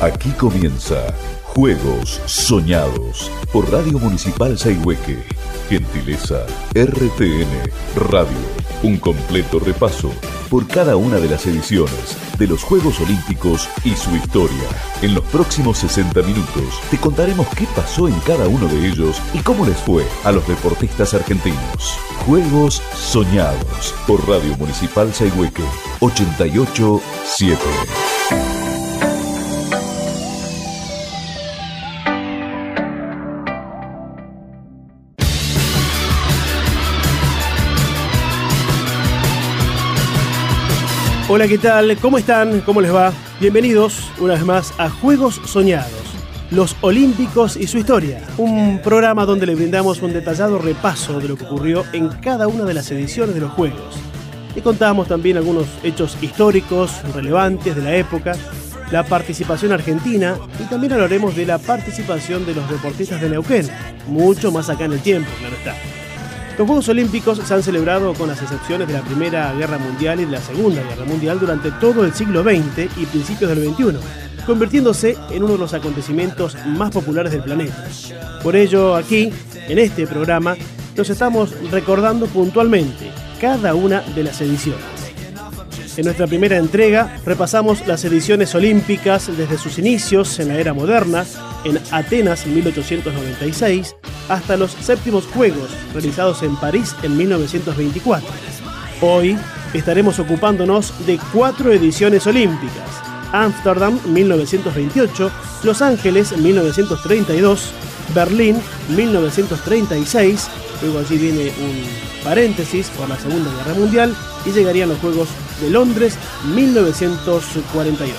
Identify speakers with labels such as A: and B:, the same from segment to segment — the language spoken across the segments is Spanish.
A: Aquí comienza Juegos Soñados por Radio Municipal Sayhueque. Gentileza RTN Radio. Un completo repaso por cada una de las ediciones de los Juegos Olímpicos y su historia. En los próximos 60 minutos te contaremos qué pasó en cada uno de ellos y cómo les fue a los deportistas argentinos. Juegos Soñados por Radio Municipal Sayhueque 887.
B: Hola, ¿qué tal? ¿Cómo están? ¿Cómo les va? Bienvenidos una vez más a Juegos Soñados, los Olímpicos y su historia. Un programa donde le brindamos un detallado repaso de lo que ocurrió en cada una de las ediciones de los Juegos. Y contamos también algunos hechos históricos relevantes de la época, la participación argentina y también hablaremos de la participación de los deportistas de Neuquén, mucho más acá en el tiempo, claro está. Los Juegos Olímpicos se han celebrado con las excepciones de la Primera Guerra Mundial y de la Segunda Guerra Mundial durante todo el siglo XX y principios del XXI, convirtiéndose en uno de los acontecimientos más populares del planeta. Por ello, aquí, en este programa, nos estamos recordando puntualmente cada una de las ediciones. En nuestra primera entrega repasamos las ediciones olímpicas desde sus inicios en la era moderna, en Atenas en 1896, hasta los séptimos Juegos realizados en París en 1924. Hoy estaremos ocupándonos de cuatro ediciones olímpicas. Ámsterdam 1928, Los Ángeles 1932, Berlín 1936, luego allí viene un paréntesis por la Segunda Guerra Mundial y llegarían los Juegos de Londres 1948.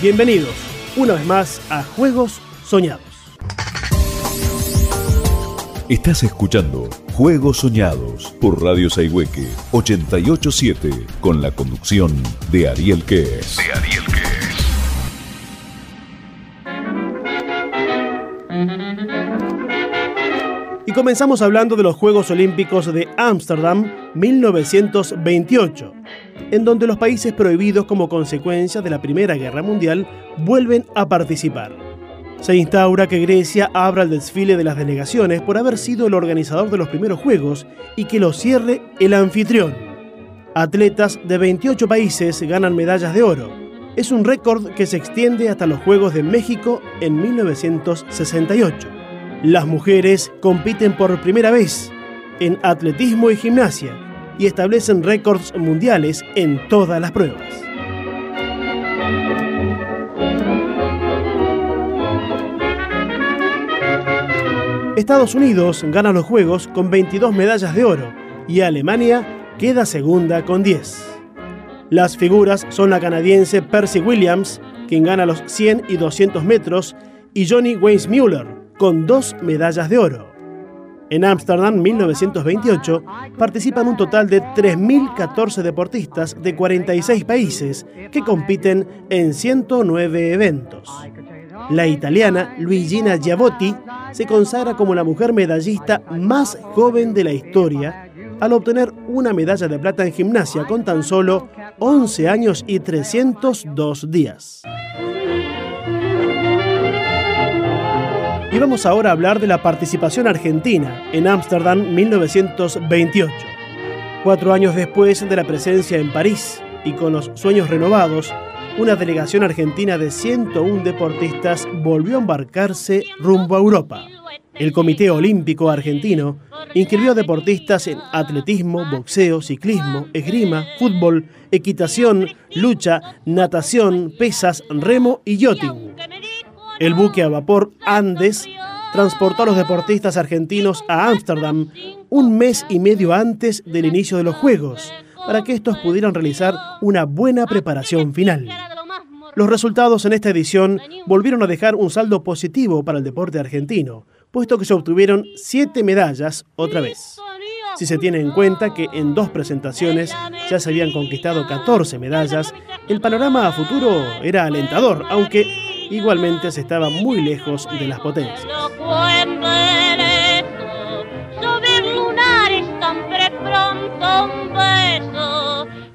B: Bienvenidos una vez más a Juegos Soñados.
A: Estás escuchando Juegos Soñados por Radio Saihueque 887 con la conducción de Ariel Quez. De Ariel
B: Y comenzamos hablando de los Juegos Olímpicos de Ámsterdam 1928, en donde los países prohibidos como consecuencia de la Primera Guerra Mundial vuelven a participar. Se instaura que Grecia abra el desfile de las delegaciones por haber sido el organizador de los primeros Juegos y que lo cierre el anfitrión. Atletas de 28 países ganan medallas de oro. Es un récord que se extiende hasta los Juegos de México en 1968. Las mujeres compiten por primera vez en atletismo y gimnasia y establecen récords mundiales en todas las pruebas. Estados Unidos gana los Juegos con 22 medallas de oro y Alemania queda segunda con 10. Las figuras son la canadiense Percy Williams, quien gana los 100 y 200 metros, y Johnny Weissmuller, con dos medallas de oro. En Ámsterdam 1928 participan un total de 3.014 deportistas de 46 países que compiten en 109 eventos. La italiana Luigina Giavotti se consagra como la mujer medallista más joven de la historia al obtener una medalla de plata en gimnasia con tan solo 11 años y 302 días. Vamos ahora a hablar de la participación argentina en Ámsterdam 1928. Cuatro años después de la presencia en París y con los sueños renovados, una delegación argentina de 101 deportistas volvió a embarcarse rumbo a Europa. El Comité Olímpico Argentino inscribió deportistas en atletismo, boxeo, ciclismo, esgrima, fútbol, equitación, lucha, natación, pesas, remo y yachting. El buque a vapor Andes transportó a los deportistas argentinos a Ámsterdam un mes y medio antes del inicio de los Juegos, para que estos pudieran realizar una buena preparación final. Los resultados en esta edición volvieron a dejar un saldo positivo para el deporte argentino, puesto que se obtuvieron siete medallas otra vez. Si se tiene en cuenta que en dos presentaciones ya se habían conquistado 14 medallas, el panorama a futuro era alentador, aunque igualmente se estaba muy lejos de las potencias.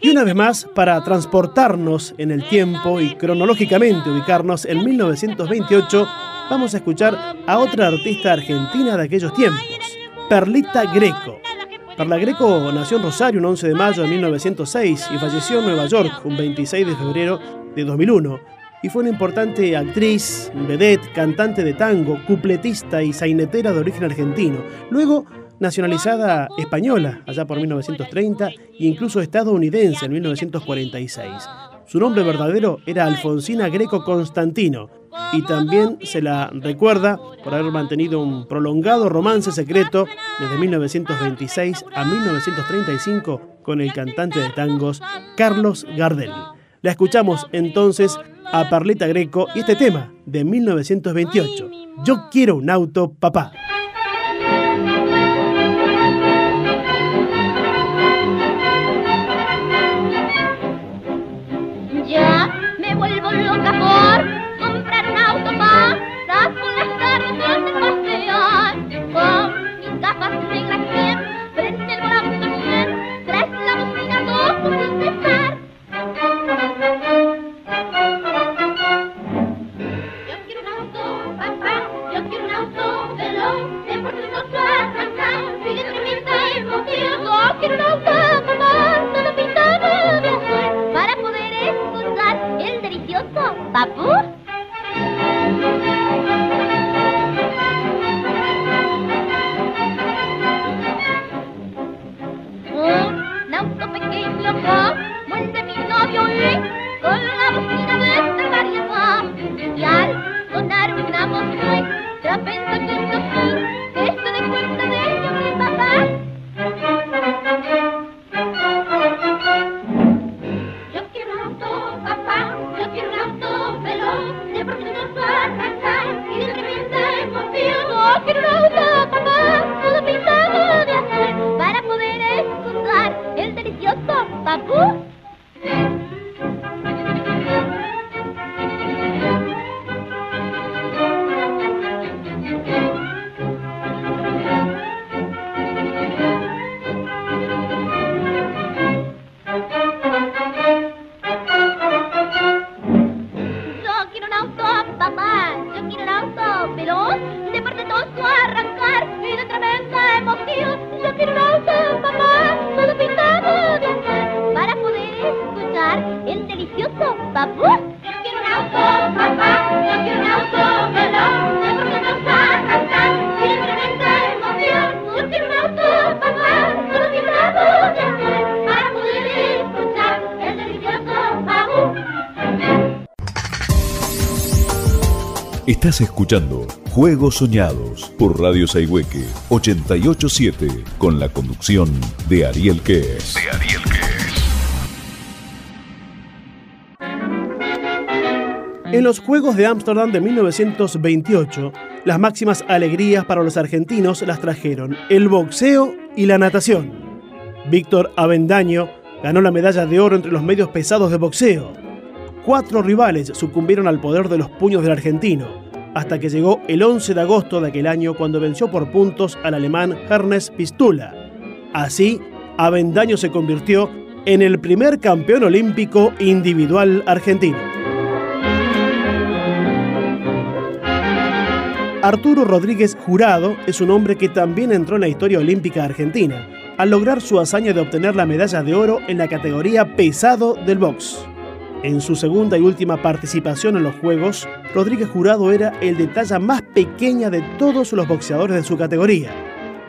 B: Y una vez más, para transportarnos en el tiempo y cronológicamente ubicarnos en 1928, vamos a escuchar a otra artista argentina de aquellos tiempos, Perlita Greco. Perla Greco nació en Rosario un 11 de mayo de 1906 y falleció en Nueva York un 26 de febrero de 2001. Y fue una importante actriz, vedette, cantante de tango, cupletista y sainetera de origen argentino. Luego nacionalizada española allá por 1930 e incluso estadounidense en 1946. Su nombre verdadero era Alfonsina Greco Constantino y también se la recuerda por haber mantenido un prolongado romance secreto desde 1926 a 1935 con el cantante de tangos Carlos Gardel. La escuchamos entonces a Parlita Greco y este tema de 1928, Yo quiero un auto, papá.
A: Estás escuchando Juegos Soñados por Radio Saihueque 887 con la conducción de Ariel Quez. De Ariel
B: En los Juegos de Ámsterdam de 1928, las máximas alegrías para los argentinos las trajeron el boxeo y la natación. Víctor Avendaño ganó la medalla de oro entre los medios pesados de boxeo. Cuatro rivales sucumbieron al poder de los puños del argentino hasta que llegó el 11 de agosto de aquel año cuando venció por puntos al alemán Hernes Pistula. Así, Avendaño se convirtió en el primer campeón olímpico individual argentino. Arturo Rodríguez Jurado es un hombre que también entró en la historia olímpica argentina, al lograr su hazaña de obtener la medalla de oro en la categoría pesado del box. En su segunda y última participación en los Juegos, Rodríguez Jurado era el de talla más pequeña de todos los boxeadores de su categoría.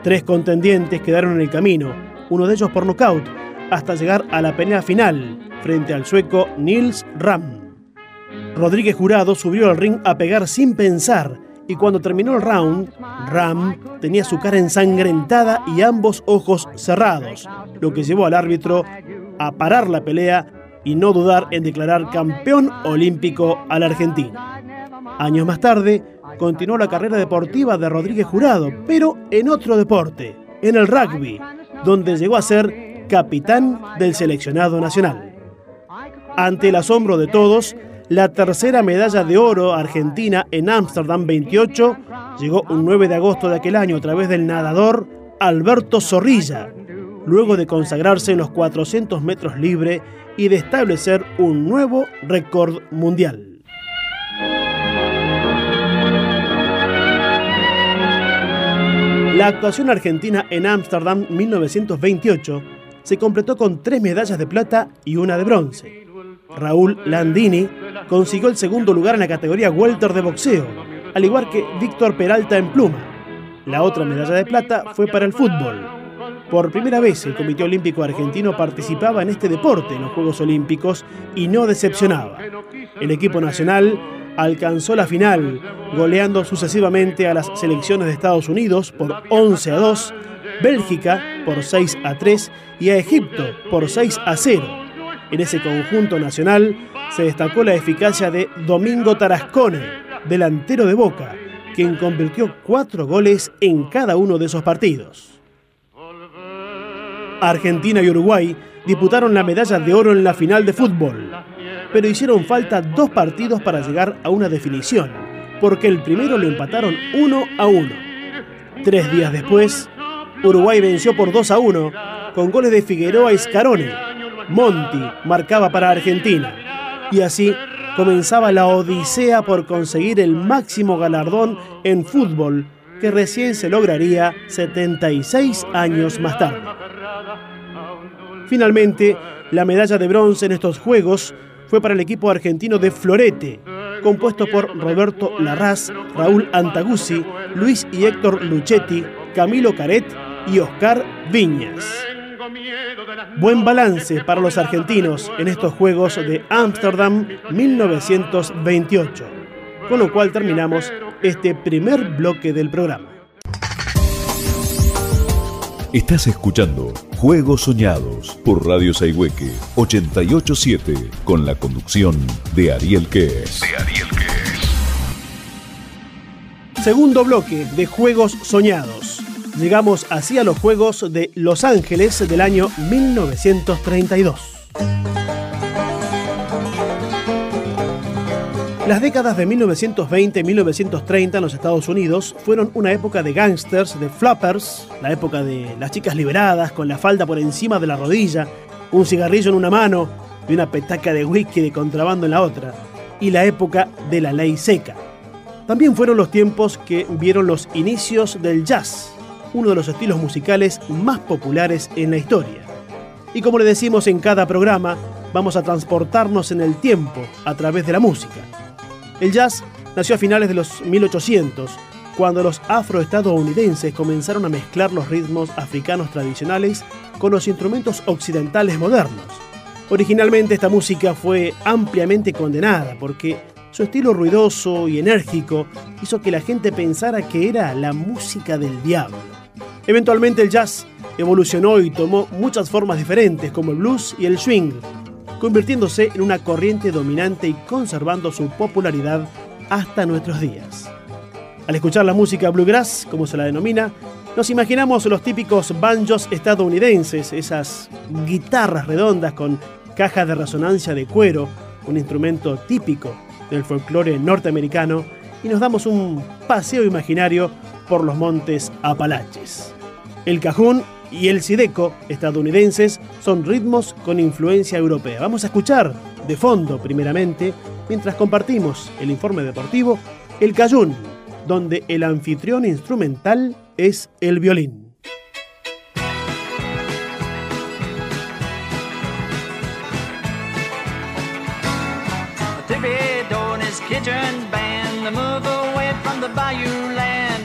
B: Tres contendientes quedaron en el camino, uno de ellos por nocaut, hasta llegar a la pelea final, frente al sueco Nils Ram. Rodríguez Jurado subió al ring a pegar sin pensar, y cuando terminó el round, Ram tenía su cara ensangrentada y ambos ojos cerrados, lo que llevó al árbitro a parar la pelea y no dudar en declarar campeón olímpico al argentino. Años más tarde, continuó la carrera deportiva de Rodríguez Jurado, pero en otro deporte, en el rugby, donde llegó a ser capitán del seleccionado nacional. Ante el asombro de todos, la tercera medalla de oro argentina en Ámsterdam 28 llegó un 9 de agosto de aquel año a través del nadador Alberto Zorrilla, luego de consagrarse en los 400 metros libre y de establecer un nuevo récord mundial. La actuación argentina en Ámsterdam 1928 se completó con tres medallas de plata y una de bronce. Raúl Landini consiguió el segundo lugar en la categoría welter de boxeo, al igual que Víctor Peralta en pluma. La otra medalla de plata fue para el fútbol. Por primera vez el Comité Olímpico Argentino participaba en este deporte en los Juegos Olímpicos y no decepcionaba. El equipo nacional alcanzó la final, goleando sucesivamente a las selecciones de Estados Unidos por 11 a 2, Bélgica por 6 a 3 y a Egipto por 6 a 0. En ese conjunto nacional se destacó la eficacia de Domingo Tarascone, delantero de Boca, quien convirtió cuatro goles en cada uno de esos partidos. Argentina y Uruguay disputaron la medalla de oro en la final de fútbol pero hicieron falta dos partidos para llegar a una definición, porque el primero lo empataron 1 a 1. Tres días después, Uruguay venció por 2 a 1 con goles de Figueroa y Scarone. Monti marcaba para Argentina. Y así comenzaba la odisea por conseguir el máximo galardón en fútbol que recién se lograría 76 años más tarde. Finalmente, la medalla de bronce en estos Juegos fue para el equipo argentino de Florete, compuesto por Roberto Larraz, Raúl Antaguzzi, Luis y Héctor Luchetti, Camilo Caret y Oscar Viñas. Buen balance para los argentinos en estos Juegos de Ámsterdam 1928, con lo cual terminamos este primer bloque del programa.
A: Estás escuchando Juegos Soñados por Radio Saihueque 887 con la conducción de Ariel. De Ariel
B: Segundo bloque de Juegos Soñados. Llegamos así a los Juegos de Los Ángeles del año 1932. Las décadas de 1920 y 1930 en los Estados Unidos fueron una época de gangsters, de flappers, la época de las chicas liberadas con la falda por encima de la rodilla, un cigarrillo en una mano y una petaca de whisky de contrabando en la otra, y la época de la ley seca. También fueron los tiempos que vieron los inicios del jazz, uno de los estilos musicales más populares en la historia. Y como le decimos en cada programa, vamos a transportarnos en el tiempo a través de la música. El jazz nació a finales de los 1800, cuando los afroestadounidenses comenzaron a mezclar los ritmos africanos tradicionales con los instrumentos occidentales modernos. Originalmente esta música fue ampliamente condenada porque su estilo ruidoso y enérgico hizo que la gente pensara que era la música del diablo. Eventualmente el jazz evolucionó y tomó muchas formas diferentes como el blues y el swing, convirtiéndose en una corriente dominante y conservando su popularidad hasta nuestros días. Al escuchar la música bluegrass, como se la denomina, nos imaginamos los típicos banjos estadounidenses, esas guitarras redondas con caja de resonancia de cuero, un instrumento típico del folclore norteamericano, y nos damos un paseo imaginario por los montes Apalaches. El cajún y el sideco estadounidenses son ritmos con influencia europea. Vamos a escuchar de fondo primeramente, mientras compartimos el informe deportivo, el cayún, donde el anfitrión instrumental es el violín.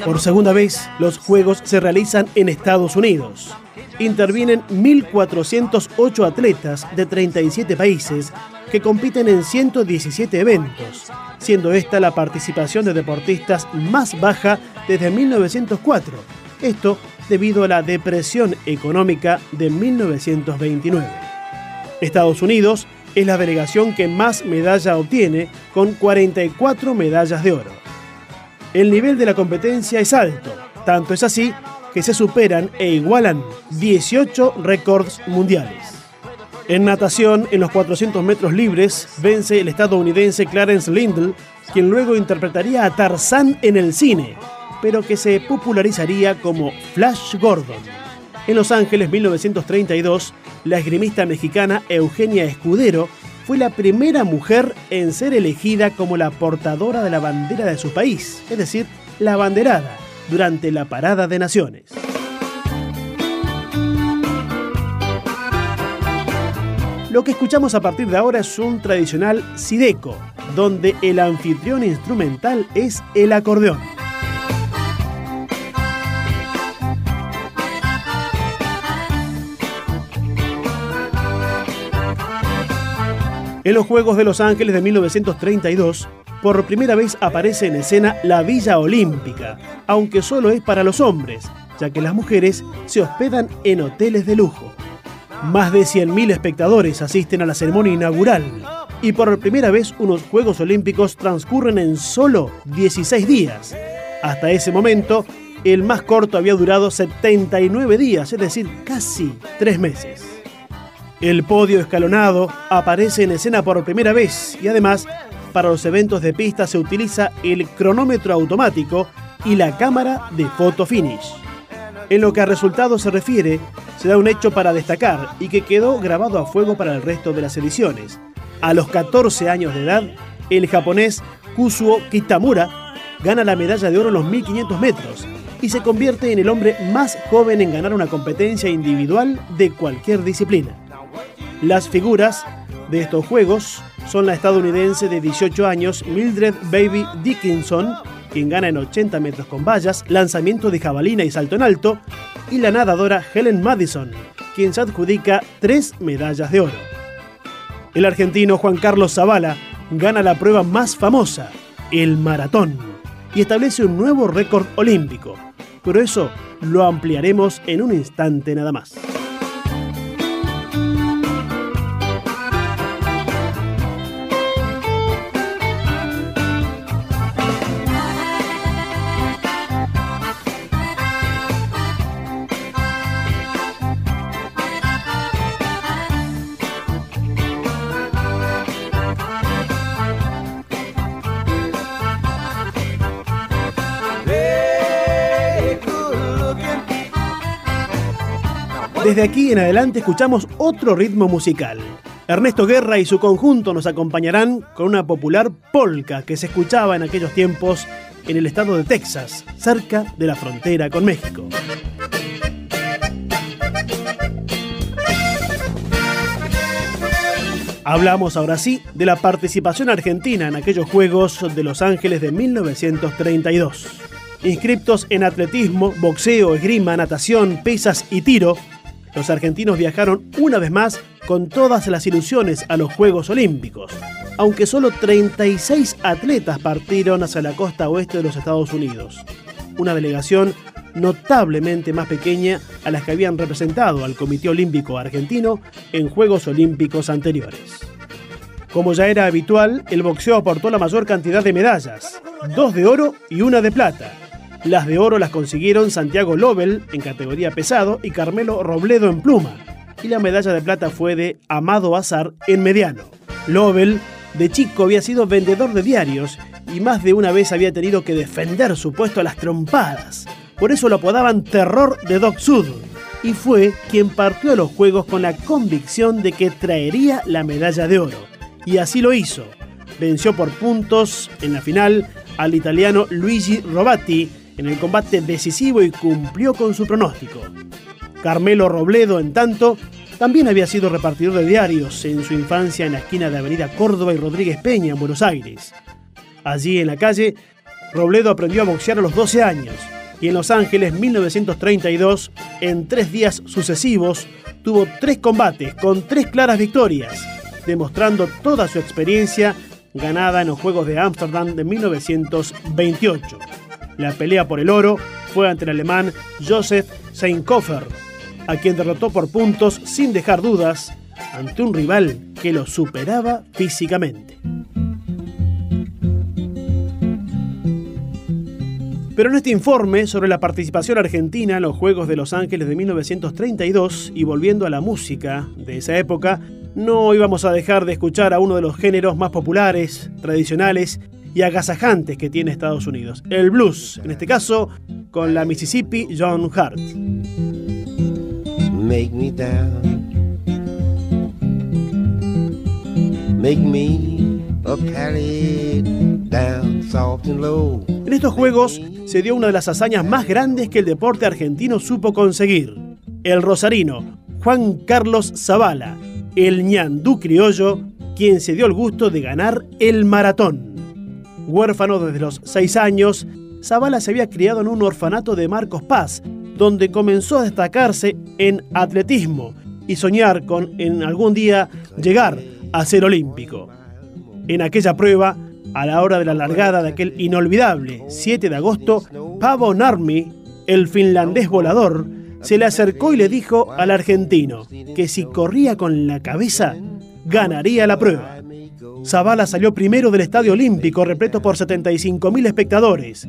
B: Por segunda vez, los Juegos se realizan en Estados Unidos. Intervienen 1.408 atletas de 37 países que compiten en 117 eventos, siendo esta la participación de deportistas más baja desde 1904. Esto debido a la depresión económica de 1929. Estados Unidos es la delegación que más medalla obtiene, con 44 medallas de oro. El nivel de la competencia es alto, tanto es así que se superan e igualan 18 récords mundiales. En natación, en los 400 metros libres, vence el estadounidense Clarence Lindl, quien luego interpretaría a Tarzán en el cine, pero que se popularizaría como Flash Gordon. En Los Ángeles, 1932, la esgrimista mexicana Eugenia Escudero fue la primera mujer en ser elegida como la portadora de la bandera de su país, es decir, la banderada, durante la Parada de Naciones. Lo que escuchamos a partir de ahora es un tradicional sideco, donde el anfitrión instrumental es el acordeón. En los Juegos de Los Ángeles de 1932, por primera vez aparece en escena la Villa Olímpica, aunque solo es para los hombres, ya que las mujeres se hospedan en hoteles de lujo. Más de 100.000 espectadores asisten a la ceremonia inaugural y por primera vez unos Juegos Olímpicos transcurren en solo 16 días. Hasta ese momento, el más corto había durado 79 días, es decir, casi tres meses. El podio escalonado aparece en escena por primera vez y además para los eventos de pista se utiliza el cronómetro automático y la cámara de photo finish. En lo que a resultados se refiere, se da un hecho para destacar y que quedó grabado a fuego para el resto de las ediciones. A los 14 años de edad, el japonés Kusuo Kitamura gana la medalla de oro en los 1500 metros y se convierte en el hombre más joven en ganar una competencia individual de cualquier disciplina. Las figuras de estos Juegos son la estadounidense de 18 años Mildred Baby Dickinson, quien gana en 80 metros con vallas, lanzamiento de jabalina y salto en alto, y la nadadora Helen Madison, quien se adjudica tres medallas de oro. El argentino Juan Carlos Zavala gana la prueba más famosa, el maratón, y establece un nuevo récord olímpico. Pero eso lo ampliaremos en un instante nada más. Desde aquí en adelante escuchamos otro ritmo musical. Ernesto Guerra y su conjunto nos acompañarán con una popular polka que se escuchaba en aquellos tiempos en el estado de Texas, cerca de la frontera con México. Hablamos ahora sí de la participación argentina en aquellos Juegos de Los Ángeles de 1932. Inscriptos en atletismo, boxeo, esgrima, natación, pesas y tiro, los argentinos viajaron una vez más con todas las ilusiones a los Juegos Olímpicos, aunque solo 36 atletas partieron hacia la costa oeste de los Estados Unidos, una delegación notablemente más pequeña a las que habían representado al Comité Olímpico Argentino en Juegos Olímpicos anteriores. Como ya era habitual, el boxeo aportó la mayor cantidad de medallas, dos de oro y una de plata, las de oro las consiguieron Santiago Lobel en categoría pesado y Carmelo Robledo en pluma. Y la medalla de plata fue de Amado Azar en mediano. Lobel, de chico, había sido vendedor de diarios y más de una vez había tenido que defender su puesto a las trompadas. Por eso lo apodaban Terror de Doc Sud. Y fue quien partió a los Juegos con la convicción de que traería la medalla de oro. Y así lo hizo. Venció por puntos en la final al italiano Luigi Robatti en el combate decisivo y cumplió con su pronóstico. Carmelo Robledo, en tanto, también había sido repartidor de diarios en su infancia en la esquina de Avenida Córdoba y Rodríguez Peña, en Buenos Aires. Allí en la calle, Robledo aprendió a boxear a los 12 años y en Los Ángeles 1932, en tres días sucesivos, tuvo tres combates con tres claras victorias, demostrando toda su experiencia ganada en los Juegos de Ámsterdam de 1928. La pelea por el oro fue ante el alemán Josef Seinkoffer, a quien derrotó por puntos sin dejar dudas ante un rival que lo superaba físicamente. Pero en este informe sobre la participación argentina en los Juegos de Los Ángeles de 1932 y volviendo a la música de esa época, no íbamos a dejar de escuchar a uno de los géneros más populares, tradicionales y agasajantes que tiene Estados Unidos. El blues, en este caso, con la Mississippi John Hart.
C: make me down. Make me a down, soft and low.
B: En estos juegos se dio una de las hazañas más grandes que el deporte argentino supo conseguir. El rosarino Juan Carlos Zavala, el ñandú criollo, quien se dio el gusto de ganar el maratón. Huérfano desde los seis años, Zavala se había criado en un orfanato de Marcos Paz, donde comenzó a destacarse en atletismo y soñar con en algún día llegar a ser olímpico. En aquella prueba, a la hora de la largada de aquel inolvidable 7 de agosto, Pavo Narmi, el finlandés volador, se le acercó y le dijo al argentino que si corría con la cabeza, ganaría la prueba. Zavala salió primero del Estadio Olímpico, repleto por 75.000 espectadores.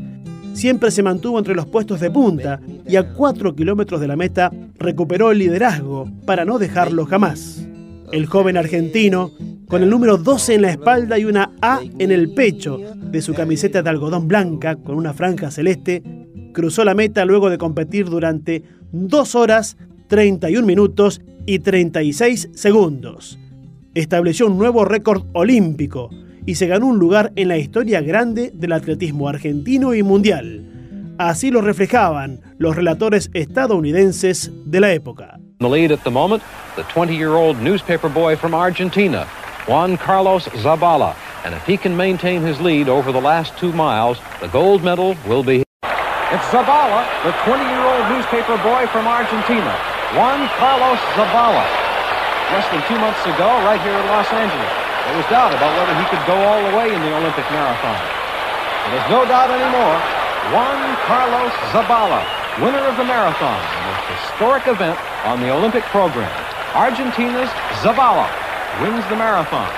B: Siempre se mantuvo entre los puestos de punta y a 4 kilómetros de la meta recuperó el liderazgo para no dejarlo jamás. El joven argentino, con el número 12 en la espalda y una A en el pecho de su camiseta de algodón blanca con una franja celeste, cruzó la meta luego de competir durante 2 horas, 31 minutos y 36 segundos estableció un nuevo récord olímpico y se ganó un lugar en la historia grande del atletismo argentino y mundial. Así lo reflejaban los relatores estadounidenses de la época.
D: The lead at the moment, the 20-year-old newspaper boy from Argentina, Juan Carlos Zabala. And if he can maintain his lead over the last two miles, the gold medal will be. It's Zabala, the 20-year-old newspaper boy from Argentina, Juan Carlos Zabala. Less than two months ago right here in Los Angeles. There was doubt about whether he could go all the way in the Olympic marathon. And there's no doubt anymore. Juan Carlos Zabala, winner of the marathon, the most historic event on the Olympic program. Argentina's Zabala wins the marathon.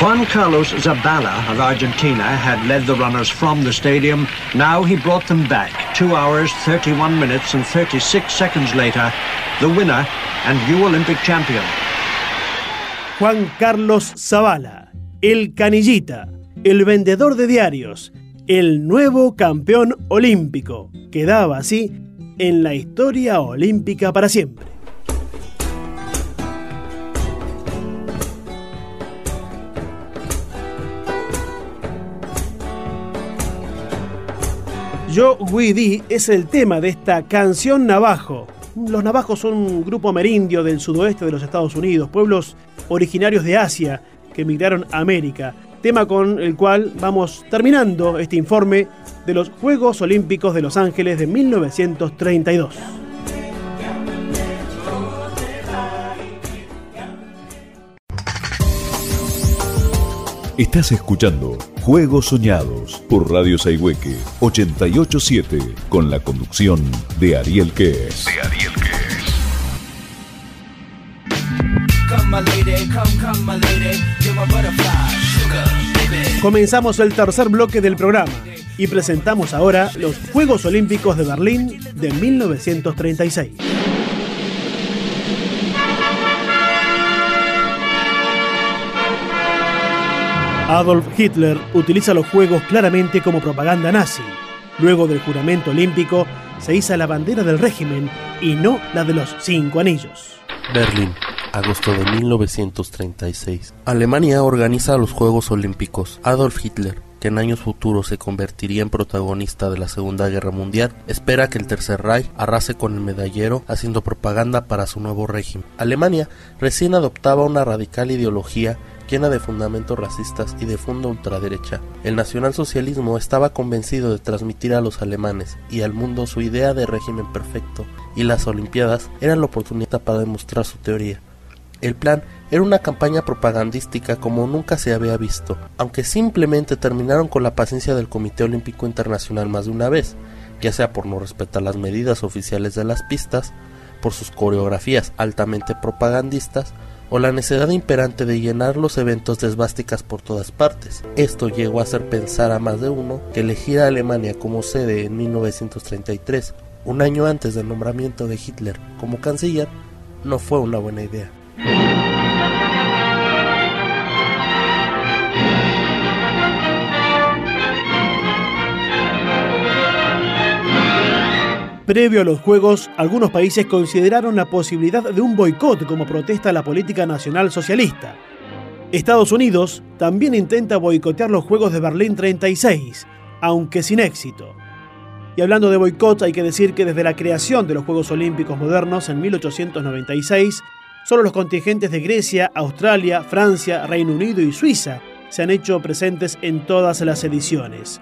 E: Juan Carlos Zabala of Argentina had led the runners from the stadium. Now he brought them back. Two hours, 31 minutes and 36 seconds later, the winner and new Olympic champion.
B: Juan Carlos Zabala, el canillita, el vendedor de diarios, el nuevo campeón olímpico, quedaba así en la historia olímpica para siempre. Yo We es el tema de esta canción navajo. Los navajos son un grupo amerindio del sudoeste de los Estados Unidos, pueblos originarios de Asia que emigraron a América. Tema con el cual vamos terminando este informe de los Juegos Olímpicos de Los Ángeles de 1932.
A: Estás escuchando Juegos Soñados por Radio Saihueque 887 con la conducción de Ariel Quez. De Ariel
B: Comenzamos el tercer bloque del programa y presentamos ahora los Juegos Olímpicos de Berlín de 1936. Adolf Hitler utiliza los juegos claramente como propaganda nazi. Luego del juramento olímpico, se iza la bandera del régimen y no la de los cinco anillos.
F: Berlín, agosto de 1936. Alemania organiza los Juegos Olímpicos. Adolf Hitler, que en años futuros se convertiría en protagonista de la Segunda Guerra Mundial, espera que el Tercer Reich arrase con el medallero haciendo propaganda para su nuevo régimen. Alemania recién adoptaba una radical ideología llena de fundamentos racistas y de fondo ultraderecha. El nacionalsocialismo estaba convencido de transmitir a los alemanes y al mundo su idea de régimen perfecto, y las Olimpiadas eran la oportunidad para demostrar su teoría. El plan era una campaña propagandística como nunca se había visto, aunque simplemente terminaron con la paciencia del Comité Olímpico Internacional más de una vez, ya sea por no respetar las medidas oficiales de las pistas, por sus coreografías altamente propagandistas o la necesidad imperante de llenar los eventos de por todas partes. Esto llegó a hacer pensar a más de uno que elegir a Alemania como sede en 1933, un año antes del nombramiento de Hitler como canciller, no fue una buena idea.
B: Previo a los Juegos, algunos países consideraron la posibilidad de un boicot como protesta a la política nacional socialista. Estados Unidos también intenta boicotear los Juegos de Berlín 36, aunque sin éxito. Y hablando de boicot, hay que decir que desde la creación de los Juegos Olímpicos modernos en 1896, solo los contingentes de Grecia, Australia, Francia, Reino Unido y Suiza se han hecho presentes en todas las ediciones.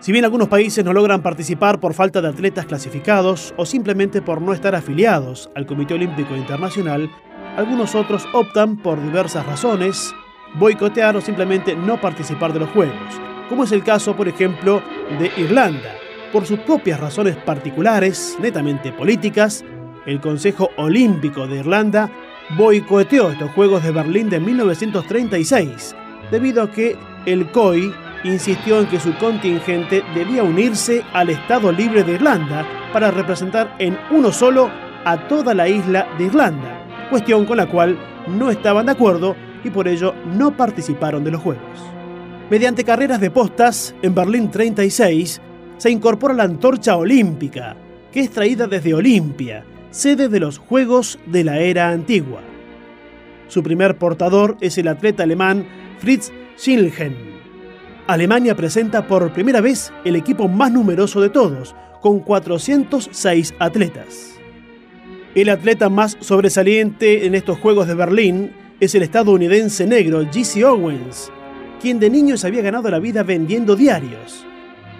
B: Si bien algunos países no logran participar por falta de atletas clasificados o simplemente por no estar afiliados al Comité Olímpico Internacional, algunos otros optan por diversas razones, boicotear o simplemente no participar de los Juegos, como es el caso, por ejemplo, de Irlanda. Por sus propias razones particulares, netamente políticas, el Consejo Olímpico de Irlanda boicoteó estos Juegos de Berlín de 1936, debido a que el COI insistió en que su contingente debía unirse al Estado Libre de Irlanda para representar en uno solo a toda la isla de Irlanda, cuestión con la cual no estaban de acuerdo y por ello no participaron de los Juegos. Mediante carreras de postas, en Berlín 36 se incorpora la antorcha olímpica, que es traída desde Olimpia, sede de los Juegos de la era antigua. Su primer portador es el atleta alemán Fritz Schilgen. Alemania presenta por primera vez el equipo más numeroso de todos, con 406 atletas. El atleta más sobresaliente en estos Juegos de Berlín es el estadounidense negro Jesse Owens, quien de niño se había ganado la vida vendiendo diarios.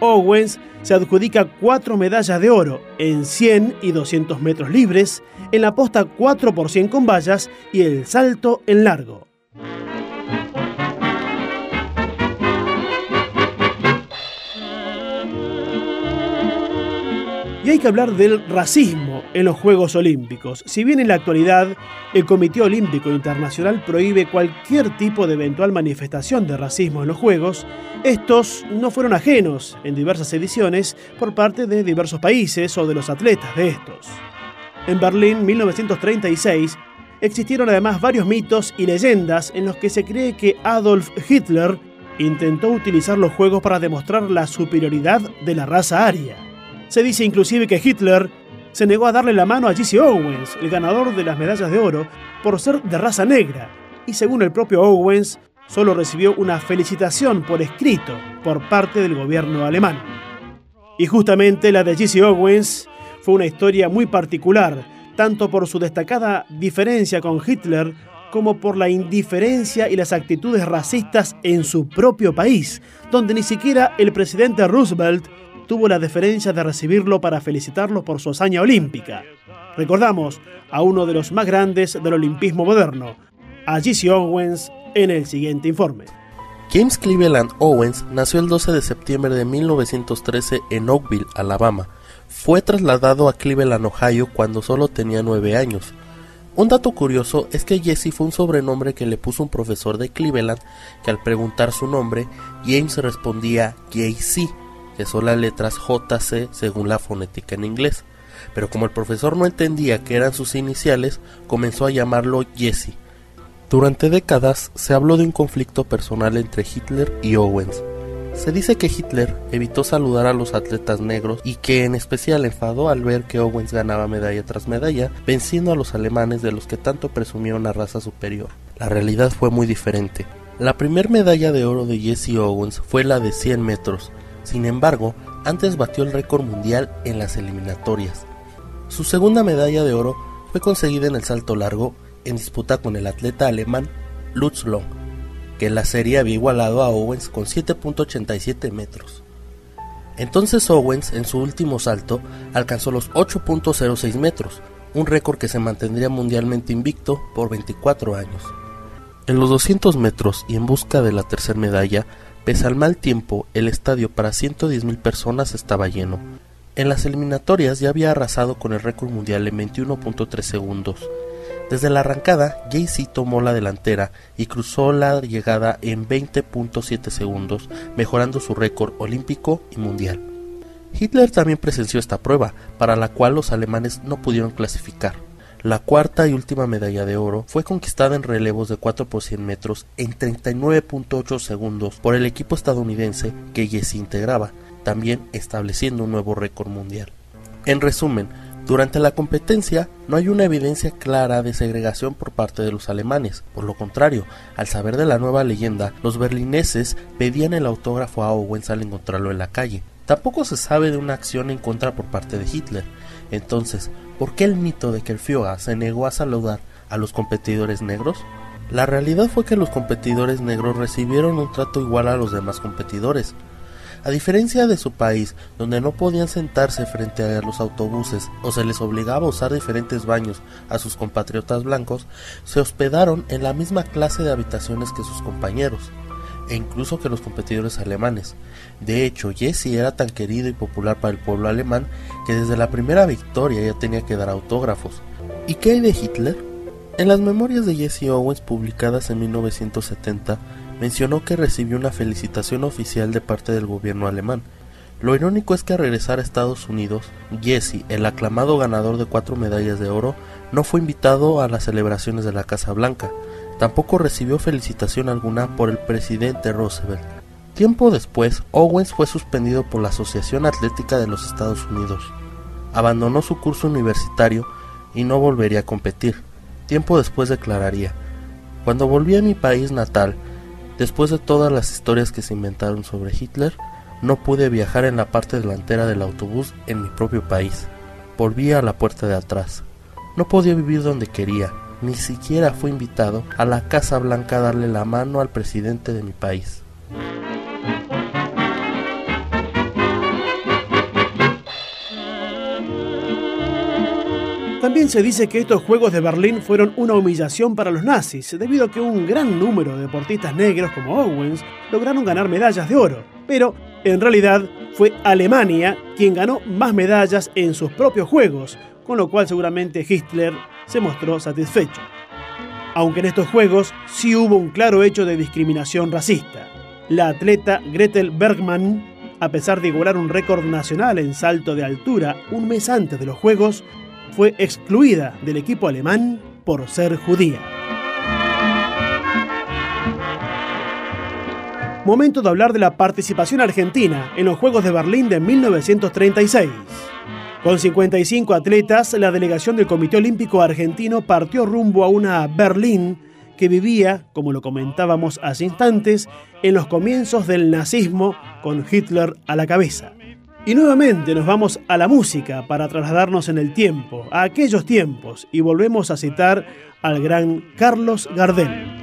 B: Owens se adjudica cuatro medallas de oro en 100 y 200 metros libres, en la posta 4 por 100 con vallas y el salto en largo. Hay que hablar del racismo en los Juegos Olímpicos. Si bien en la actualidad el Comité Olímpico Internacional prohíbe cualquier tipo de eventual manifestación de racismo en los Juegos, estos no fueron ajenos en diversas ediciones por parte de diversos países o de los atletas de estos. En Berlín 1936 existieron además varios mitos y leyendas en los que se cree que Adolf Hitler intentó utilizar los Juegos para demostrar la superioridad de la raza aria. Se dice inclusive que Hitler se negó a darle la mano a Jesse Owens, el ganador de las medallas de oro, por ser de raza negra, y según el propio Owens, solo recibió una felicitación por escrito por parte del gobierno alemán. Y justamente la de Jesse Owens fue una historia muy particular, tanto por su destacada diferencia con Hitler como por la indiferencia y las actitudes racistas en su propio país, donde ni siquiera el presidente Roosevelt tuvo la deferencia de recibirlo para felicitarlo por su hazaña olímpica. Recordamos a uno de los más grandes del olimpismo moderno, a Jesse Owens, en el siguiente informe.
F: James Cleveland Owens nació el 12 de septiembre de 1913 en Oakville, Alabama. Fue trasladado a Cleveland, Ohio cuando solo tenía 9 años. Un dato curioso es que Jesse fue un sobrenombre que le puso un profesor de Cleveland que al preguntar su nombre, James respondía JC, son las letras JC según la fonética en inglés. Pero como el profesor no entendía que eran sus iniciales, comenzó a llamarlo Jesse. Durante décadas se habló de un conflicto personal entre Hitler y Owens. Se dice que Hitler evitó saludar a los atletas negros y que en especial enfadó al ver que Owens ganaba medalla tras medalla, venciendo a los alemanes de los que tanto presumía una raza superior. La realidad fue muy diferente. La primera medalla de oro de Jesse Owens fue la de 100 metros, sin embargo, antes batió el récord mundial en las eliminatorias. Su segunda medalla de oro fue conseguida en el salto largo en disputa con el atleta alemán Lutz Long, que en la serie había igualado a Owens con 7.87 metros. Entonces Owens en su último salto alcanzó los 8.06 metros, un récord que se mantendría mundialmente invicto por 24 años. En los 200 metros y en busca de la tercera medalla, Pese al mal tiempo, el estadio para 110.000 personas estaba lleno. En las eliminatorias ya había arrasado con el récord mundial en 21.3 segundos. Desde la arrancada, Jay-Z tomó la delantera y cruzó la llegada en 20.7 segundos, mejorando su récord olímpico y mundial. Hitler también presenció esta prueba, para la cual los alemanes no pudieron clasificar. La cuarta y última medalla de oro fue conquistada en relevos de 4 por 100 metros en 39.8 segundos por el equipo estadounidense que Jesse integraba, también estableciendo un nuevo récord mundial. En resumen, durante la competencia no hay una evidencia clara de segregación por parte de los alemanes. Por lo contrario, al saber de la nueva leyenda, los berlineses pedían el autógrafo a Owens al encontrarlo en la calle. Tampoco se sabe de una acción en contra por parte de Hitler. Entonces, ¿por qué el mito de que el Führer se negó a saludar a los competidores negros? La realidad fue que los competidores negros recibieron un trato igual a los demás competidores. A diferencia de su país, donde no podían sentarse frente a los autobuses o se les obligaba a usar diferentes baños a sus compatriotas blancos, se hospedaron en la misma clase de habitaciones que sus compañeros, e incluso que los competidores alemanes. De hecho, Jesse era tan querido y popular para el pueblo alemán que desde la primera victoria ya tenía que dar autógrafos. ¿Y qué hay de Hitler? En las memorias de Jesse Owens publicadas en 1970, mencionó que recibió una felicitación oficial de parte del gobierno alemán. Lo irónico es que al regresar a Estados Unidos, Jesse, el aclamado ganador de cuatro medallas de oro, no fue invitado a las celebraciones de la Casa Blanca. Tampoco recibió felicitación alguna por el presidente Roosevelt. Tiempo después, Owens fue suspendido por la Asociación Atlética de los Estados Unidos. Abandonó su curso universitario y no volvería a competir. Tiempo después declararía, Cuando volví a mi país natal, Después de todas las historias que se inventaron sobre Hitler, no pude viajar en la parte delantera del autobús en mi propio país. Volví a la puerta de atrás. No podía vivir donde quería, ni siquiera fui invitado a la Casa Blanca a darle la mano al presidente de mi país.
B: También se dice que estos Juegos de Berlín fueron una humillación para los nazis, debido a que un gran número de deportistas negros como Owens lograron ganar medallas de oro. Pero, en realidad, fue Alemania quien ganó más medallas en sus propios Juegos, con lo cual seguramente Hitler se mostró satisfecho. Aunque en estos Juegos sí hubo un claro hecho de discriminación racista. La atleta Gretel Bergmann, a pesar de igualar un récord nacional en salto de altura un mes antes de los Juegos, fue excluida del equipo alemán por ser judía. Momento de hablar de la participación argentina en los Juegos de Berlín de 1936. Con 55 atletas, la delegación del Comité Olímpico Argentino partió rumbo a una Berlín que vivía, como lo comentábamos hace instantes, en los comienzos del nazismo con Hitler a la cabeza. Y nuevamente nos vamos a la música para trasladarnos en el tiempo, a aquellos tiempos, y volvemos a citar al gran Carlos Gardel.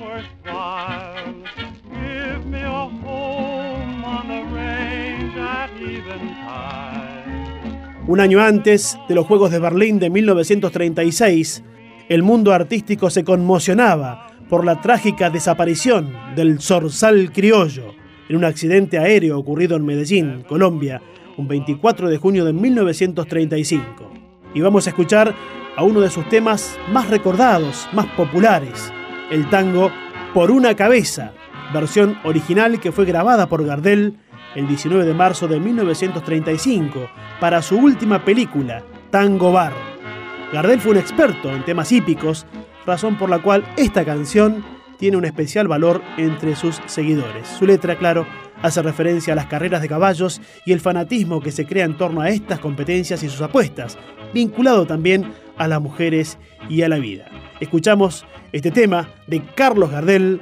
B: Un año antes de los Juegos de Berlín de 1936, el mundo artístico se conmocionaba por la trágica desaparición del zorzal criollo en un accidente aéreo ocurrido en Medellín, Colombia, un 24 de junio de 1935. Y vamos a escuchar a uno de sus temas más recordados, más populares, el tango Por una cabeza, versión original que fue grabada por Gardel el 19 de marzo de 1935 para su última película, Tango Bar. Gardel fue un experto en temas hípicos, razón por la cual esta canción tiene un especial valor entre sus seguidores. Su letra, claro, hace referencia a las carreras de caballos y el fanatismo que se crea en torno a estas competencias y sus apuestas, vinculado también a las mujeres y a la vida. Escuchamos este tema de Carlos Gardel,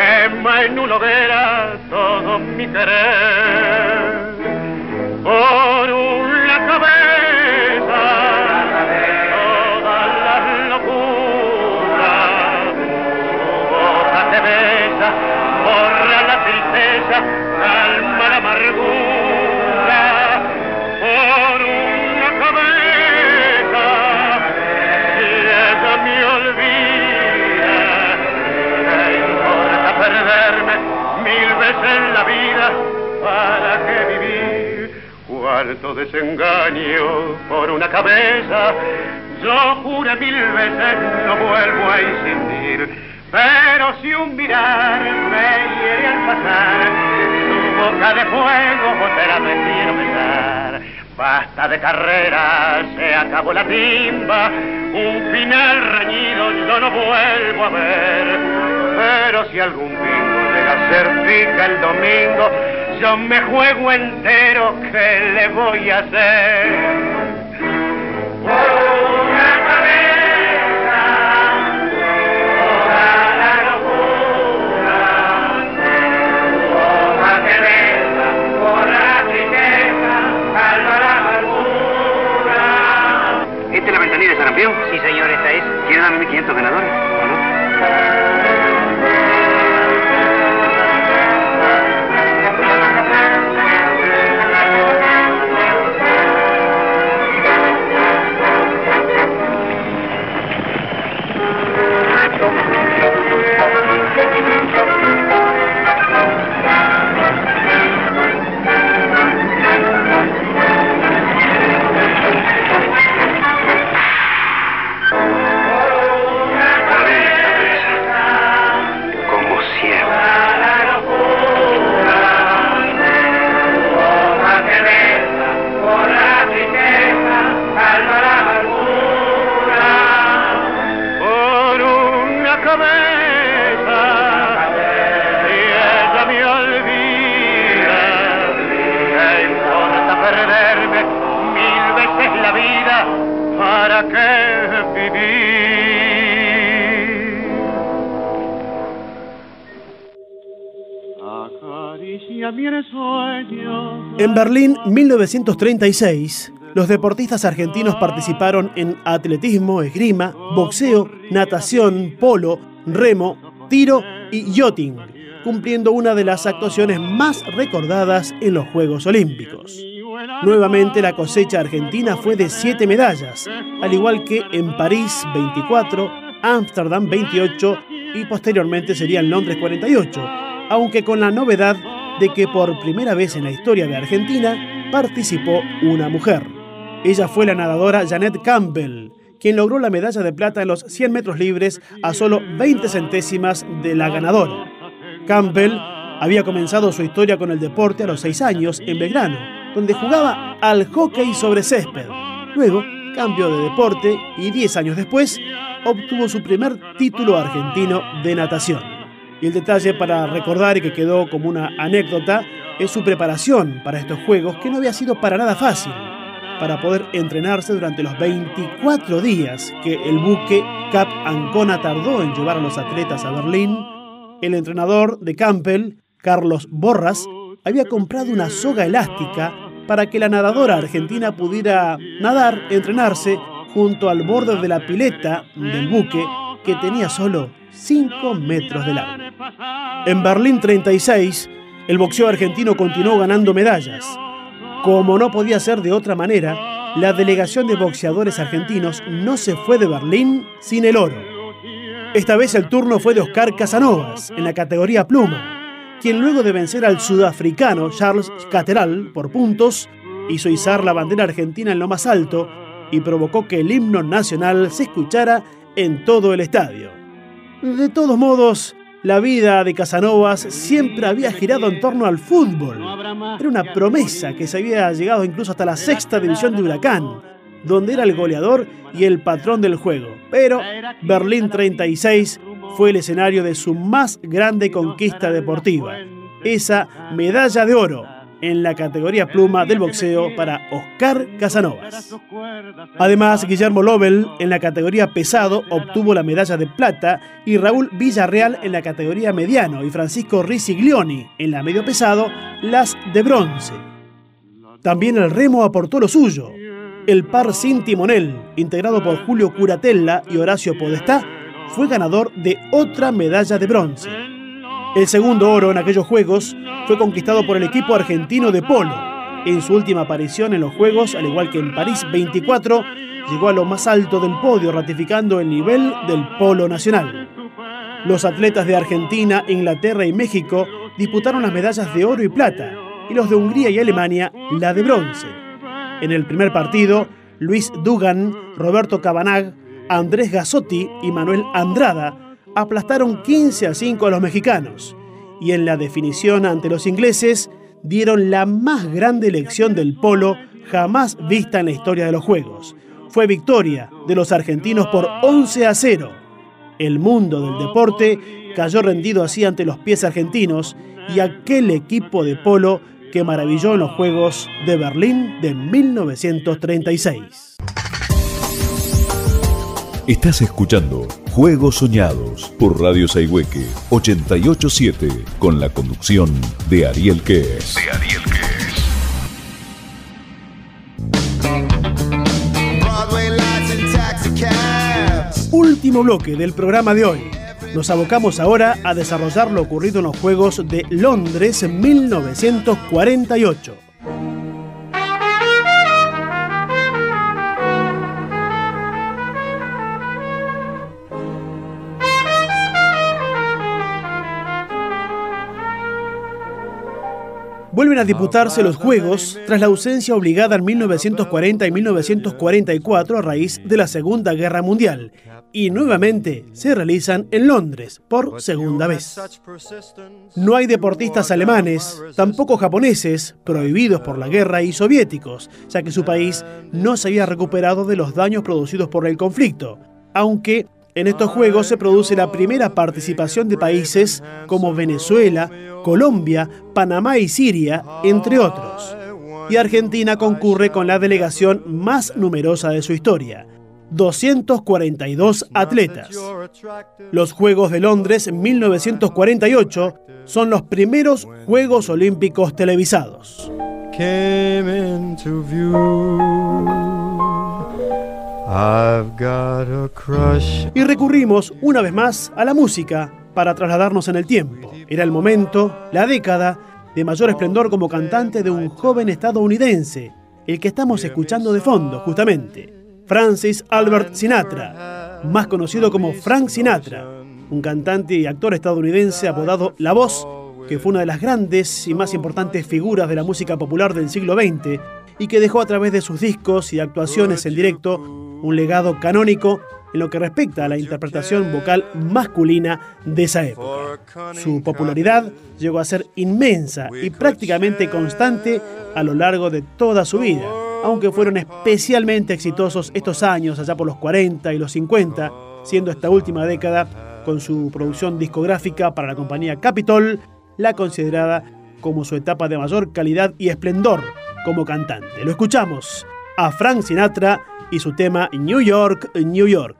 G: quema en una hoguera todo mi querer. Por una cabeza toda la locura, tu boca te besa, borra la tristeza cuánto desengaño por una cabeza. Yo juré mil veces no vuelvo a insistir. Pero si un mirar me hiere al pasar, su boca de fuego te la prefiero besar. Basta de carrera, se acabó la timba, un final reñido yo no vuelvo a ver. Pero si algún bingo llega a ser el domingo, yo me juego entero, ¿qué le voy a hacer? Una cabeza, toda la locura, hoja que venga por la tristeza, calma la amargura.
H: ¿Esta es la ventanilla de Sarampión?
I: Sí, señor, esta es.
H: ¿Quiere darme 1500 ganadores o no?
B: En Berlín 1936, los deportistas argentinos participaron en atletismo, esgrima, boxeo, natación, polo, remo, tiro y yachting, cumpliendo una de las actuaciones más recordadas en los Juegos Olímpicos. Nuevamente la cosecha argentina fue de 7 medallas, al igual que en París 24, Ámsterdam 28 y posteriormente sería en Londres 48, aunque con la novedad de que por primera vez en la historia de Argentina participó una mujer. Ella fue la nadadora Janet Campbell, quien logró la medalla de plata en los 100 metros libres a solo 20 centésimas de la ganadora. Campbell había comenzado su historia con el deporte a los 6 años en Belgrano, donde jugaba al hockey sobre césped. Luego cambió de deporte y 10 años después obtuvo su primer título argentino de natación. Y el detalle para recordar y que quedó como una anécdota es su preparación para estos Juegos, que no había sido para nada fácil, para poder entrenarse durante los 24 días que el buque Cap Ancona tardó en llevar a los atletas a Berlín. El entrenador de Campbell, Carlos Borras, había comprado una soga elástica para que la nadadora argentina pudiera nadar, entrenarse junto al borde de la pileta del buque que tenía solo 5 metros de largo. En Berlín 36, el boxeo argentino continuó ganando medallas. Como no podía ser de otra manera, la delegación de boxeadores argentinos no se fue de Berlín sin el oro. Esta vez el turno fue de Oscar Casanovas, en la categoría pluma, quien luego de vencer al sudafricano Charles Cateral por puntos, hizo izar la bandera argentina en lo más alto y provocó que el himno nacional se escuchara en todo el estadio. De todos modos, la vida de Casanovas siempre había girado en torno al fútbol. Era una promesa que se había llegado incluso hasta la sexta división de Huracán, donde era el goleador y el patrón del juego. Pero Berlín 36 fue el escenario de su más grande conquista deportiva, esa medalla de oro en la categoría pluma del boxeo para Oscar Casanovas. Además, Guillermo Lobel en la categoría pesado obtuvo la medalla de plata y Raúl Villarreal en la categoría mediano y Francisco Risiglioni en la medio pesado las de bronce. También el remo aportó lo suyo. El par sin timonel, integrado por Julio Curatella y Horacio Podestá, fue ganador de otra medalla de bronce. El segundo oro en aquellos Juegos fue conquistado por el equipo argentino de polo. En su última aparición en los Juegos, al igual que en París 24, llegó a lo más alto del podio, ratificando el nivel del polo nacional. Los atletas de Argentina, Inglaterra y México disputaron las medallas de oro y plata, y los de Hungría y Alemania la de bronce. En el primer partido, Luis Dugan, Roberto Cabanag, Andrés Gasotti y Manuel Andrada aplastaron 15 a 5 a los mexicanos. Y en la definición ante los ingleses, dieron la más grande elección del polo jamás vista en la historia de los Juegos. Fue victoria de los argentinos por 11 a 0. El mundo del deporte cayó rendido así ante los pies argentinos y aquel equipo de polo que maravilló en los Juegos de Berlín de 1936.
A: Estás escuchando Juegos Soñados por Radio Saihueque 887 con la conducción de Ariel Quez. De Ariel
B: Último bloque del programa de hoy. Nos abocamos ahora a desarrollar lo ocurrido en los Juegos de Londres en 1948. Vuelven a disputarse los Juegos tras la ausencia obligada en 1940 y 1944 a raíz de la Segunda Guerra Mundial y nuevamente se realizan en Londres por segunda vez. No hay deportistas alemanes, tampoco japoneses, prohibidos por la guerra y soviéticos, ya que su país no se había recuperado de los daños producidos por el conflicto, aunque en estos Juegos se produce la primera participación de países como Venezuela, Colombia, Panamá y Siria, entre otros. Y Argentina concurre con la delegación más numerosa de su historia, 242 atletas. Los Juegos de Londres 1948 son los primeros Juegos Olímpicos televisados. Y recurrimos una vez más a la música para trasladarnos en el tiempo. Era el momento, la década, de mayor esplendor como cantante de un joven estadounidense, el que estamos escuchando de fondo, justamente, Francis Albert Sinatra, más conocido como Frank Sinatra, un cantante y actor estadounidense apodado La Voz, que fue una de las grandes y más importantes figuras de la música popular del siglo XX y que dejó a través de sus discos y actuaciones en directo un legado canónico en lo que respecta a la interpretación vocal masculina de esa época. Su popularidad llegó a ser inmensa y prácticamente constante a lo largo de toda su vida, aunque fueron especialmente exitosos estos años, allá por los 40 y los 50, siendo esta última década, con su producción discográfica para la compañía Capitol, la considerada como su etapa de mayor calidad y esplendor como cantante. Lo escuchamos a Frank Sinatra y su tema New York, New York.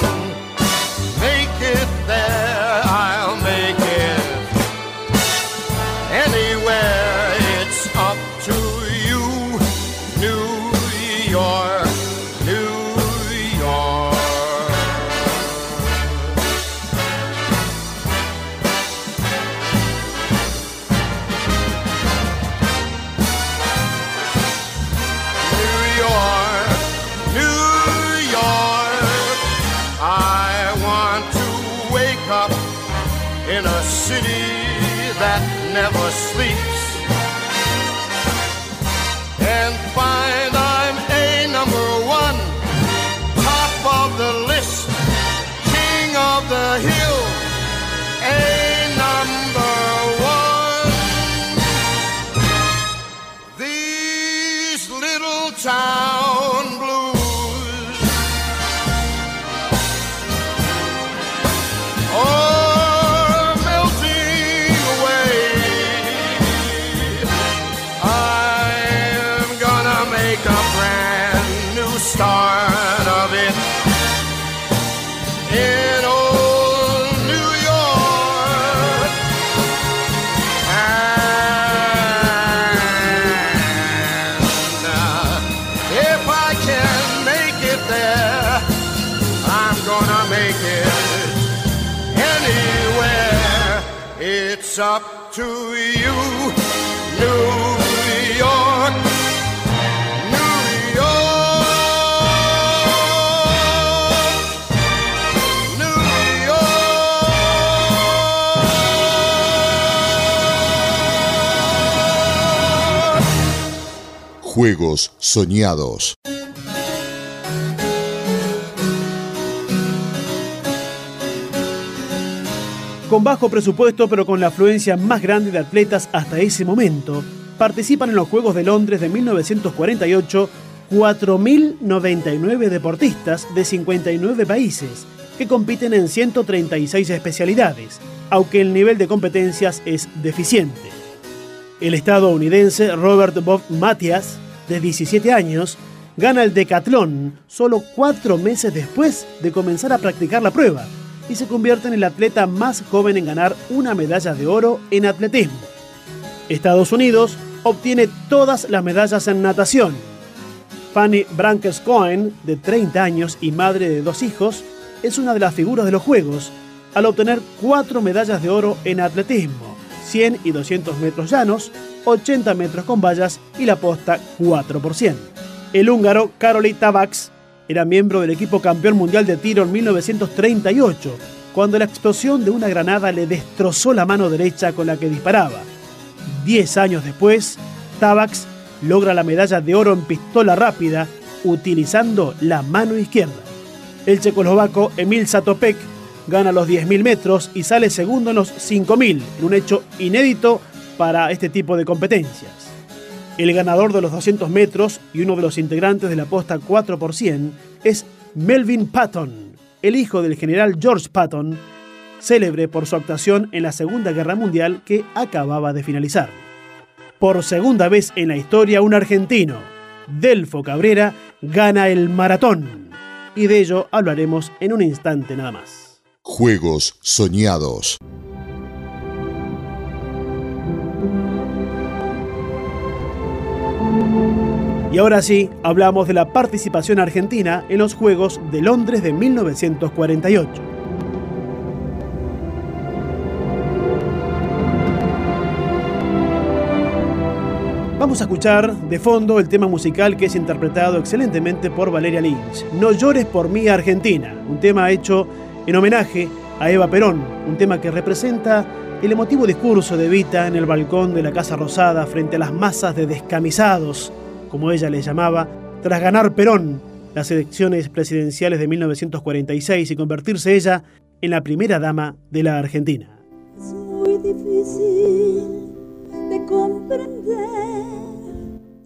J: Juegos soñados.
B: Con bajo presupuesto pero con la afluencia más grande de atletas hasta ese momento, participan en los Juegos de Londres de 1948 4.099 deportistas de 59 países que compiten en 136 especialidades, aunque el nivel de competencias es deficiente. El estadounidense Robert Bob Mathias, de 17 años, gana el decatlón solo cuatro meses después de comenzar a practicar la prueba y se convierte en el atleta más joven en ganar una medalla de oro en atletismo. Estados Unidos obtiene todas las medallas en natación. Fanny Brankes Cohen, de 30 años y madre de dos hijos, es una de las figuras de los Juegos al obtener cuatro medallas de oro en atletismo, 100 y 200 metros llanos, 80 metros con vallas y la posta 4%. El húngaro Karoli Tabaks era miembro del equipo campeón mundial de tiro en 1938, cuando la explosión de una granada le destrozó la mano derecha con la que disparaba. Diez años después, Tabaks logra la medalla de oro en pistola rápida utilizando la mano izquierda. El checoslovaco Emil Satopek gana los 10.000 metros y sale segundo en los 5.000, en un hecho inédito para este tipo de competencias. El ganador de los 200 metros y uno de los integrantes de la posta 4% es Melvin Patton, el hijo del general George Patton, célebre por su actuación en la Segunda Guerra Mundial que acababa de finalizar. Por segunda vez en la historia, un argentino, Delfo Cabrera, gana el maratón. Y de ello hablaremos en un instante nada más.
J: Juegos soñados.
B: Y ahora sí, hablamos de la participación argentina en los Juegos de Londres de 1948. Vamos a escuchar de fondo el tema musical que es interpretado excelentemente por Valeria Lynch. No llores por mí Argentina, un tema hecho en homenaje a Eva Perón, un tema que representa el emotivo discurso de Evita en el balcón de la Casa Rosada frente a las masas de descamisados, como ella les llamaba, tras ganar Perón las elecciones presidenciales de 1946 y convertirse ella en la primera dama de la Argentina.
K: Es muy difícil de comprender.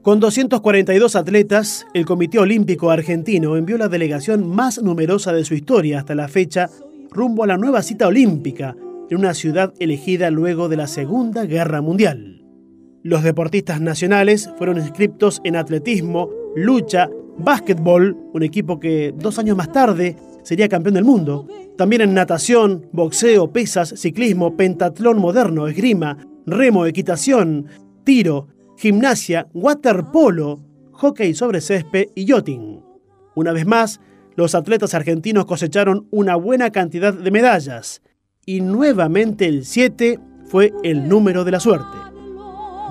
B: Con 242 atletas, el Comité Olímpico Argentino envió la delegación más numerosa de su historia hasta la fecha rumbo a la nueva cita olímpica en una ciudad elegida luego de la Segunda Guerra Mundial. Los deportistas nacionales fueron inscriptos en atletismo, lucha, básquetbol, un equipo que dos años más tarde sería campeón del mundo, también en natación, boxeo, pesas, ciclismo, pentatlón moderno, esgrima, remo, equitación, tiro, gimnasia, waterpolo, hockey sobre césped y yachting. Una vez más, los atletas argentinos cosecharon una buena cantidad de medallas y nuevamente el 7 fue el número de la suerte.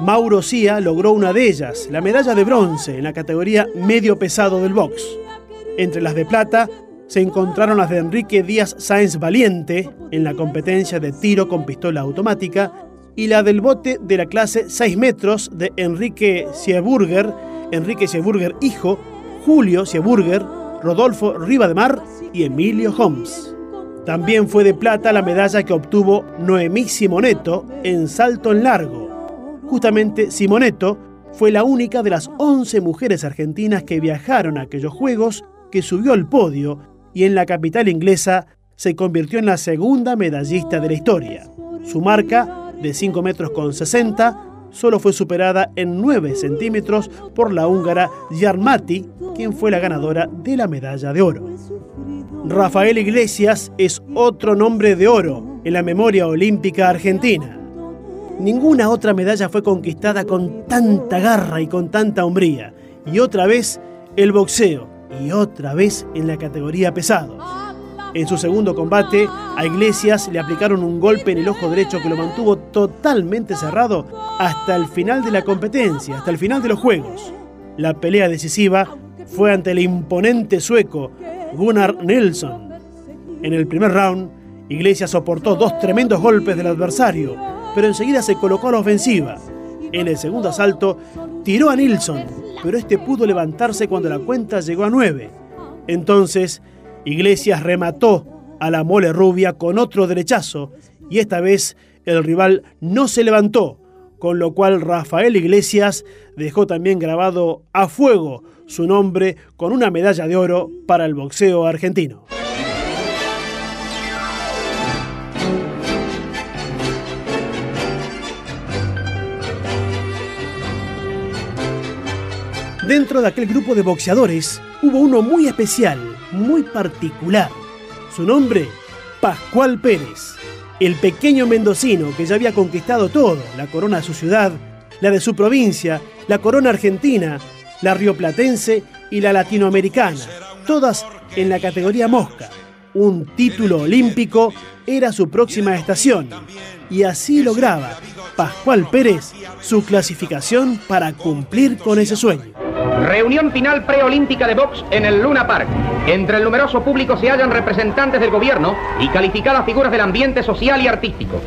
B: Mauro Cía logró una de ellas, la medalla de bronce en la categoría medio pesado del box. Entre las de plata se encontraron las de Enrique Díaz Sáenz Valiente en la competencia de tiro con pistola automática y la del bote de la clase 6 metros de Enrique Sieburger, Enrique Sieburger hijo, Julio Sieburger, Rodolfo Rivademar y Emilio Holmes. También fue de plata la medalla que obtuvo Noemí Simoneto en salto en largo. Justamente Simoneto fue la única de las 11 mujeres argentinas que viajaron a aquellos Juegos que subió al podio y en la capital inglesa se convirtió en la segunda medallista de la historia. Su marca, de 5 metros con 60, solo fue superada en 9 centímetros por la húngara Yarmati, quien fue la ganadora de la medalla de oro. Rafael Iglesias es otro nombre de oro en la memoria olímpica argentina. Ninguna otra medalla fue conquistada con tanta garra y con tanta hombría. Y otra vez el boxeo, y otra vez en la categoría pesado. En su segundo combate, a Iglesias le aplicaron un golpe en el ojo derecho que lo mantuvo totalmente cerrado hasta el final de la competencia, hasta el final de los Juegos. La pelea decisiva fue ante el imponente sueco Gunnar Nilsson. En el primer round, Iglesias soportó dos tremendos golpes del adversario, pero enseguida se colocó a la ofensiva. En el segundo asalto, tiró a Nilsson, pero este pudo levantarse cuando la cuenta llegó a nueve. Entonces, Iglesias remató a la mole rubia con otro derechazo y esta vez el rival no se levantó, con lo cual Rafael Iglesias dejó también grabado a fuego su nombre con una medalla de oro para el boxeo argentino. Dentro de aquel grupo de boxeadores hubo uno muy especial, muy particular. Su nombre, Pascual Pérez, el pequeño mendocino que ya había conquistado todo, la corona de su ciudad, la de su provincia, la corona argentina, la rioplatense y la latinoamericana, todas en la categoría mosca. Un título olímpico era su próxima estación y así lograba Pascual Pérez su clasificación para cumplir con ese sueño.
L: Reunión final preolímpica de box en el Luna Park. Entre el numeroso público se hallan representantes del gobierno y calificadas figuras del ambiente social y artístico.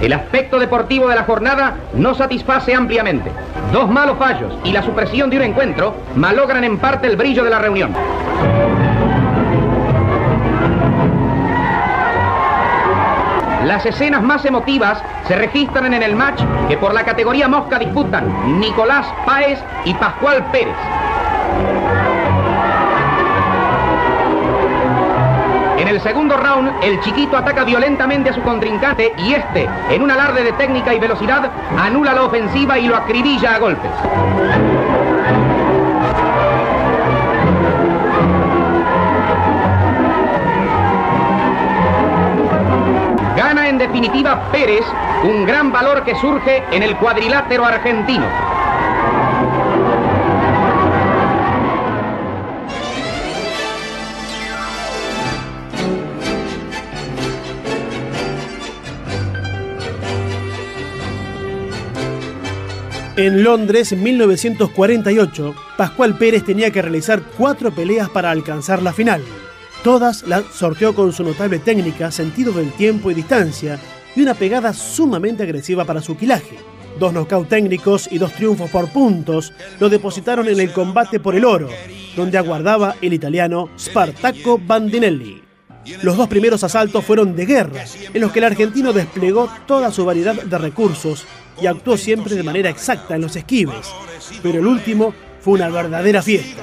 L: El aspecto deportivo de la jornada no satisface ampliamente. Dos malos fallos y la supresión de un encuentro malogran en parte el brillo de la reunión. Las escenas más emotivas se registran en el match que por la categoría mosca disputan Nicolás Páez y Pascual Pérez. En el segundo round, el chiquito ataca violentamente a su contrincante y este, en un alarde de técnica y velocidad, anula la ofensiva y lo acribilla a golpes. En definitiva Pérez, un gran valor que surge en el cuadrilátero argentino.
B: En Londres, en 1948, Pascual Pérez tenía que realizar cuatro peleas para alcanzar la final. Todas las sorteó con su notable técnica, sentido del tiempo y distancia, y una pegada sumamente agresiva para su quilaje. Dos knockouts técnicos y dos triunfos por puntos lo depositaron en el combate por el oro, donde aguardaba el italiano Spartacco Bandinelli. Los dos primeros asaltos fueron de guerra, en los que el argentino desplegó toda su variedad de recursos y actuó siempre de manera exacta en los esquives, pero el último fue una verdadera fiesta.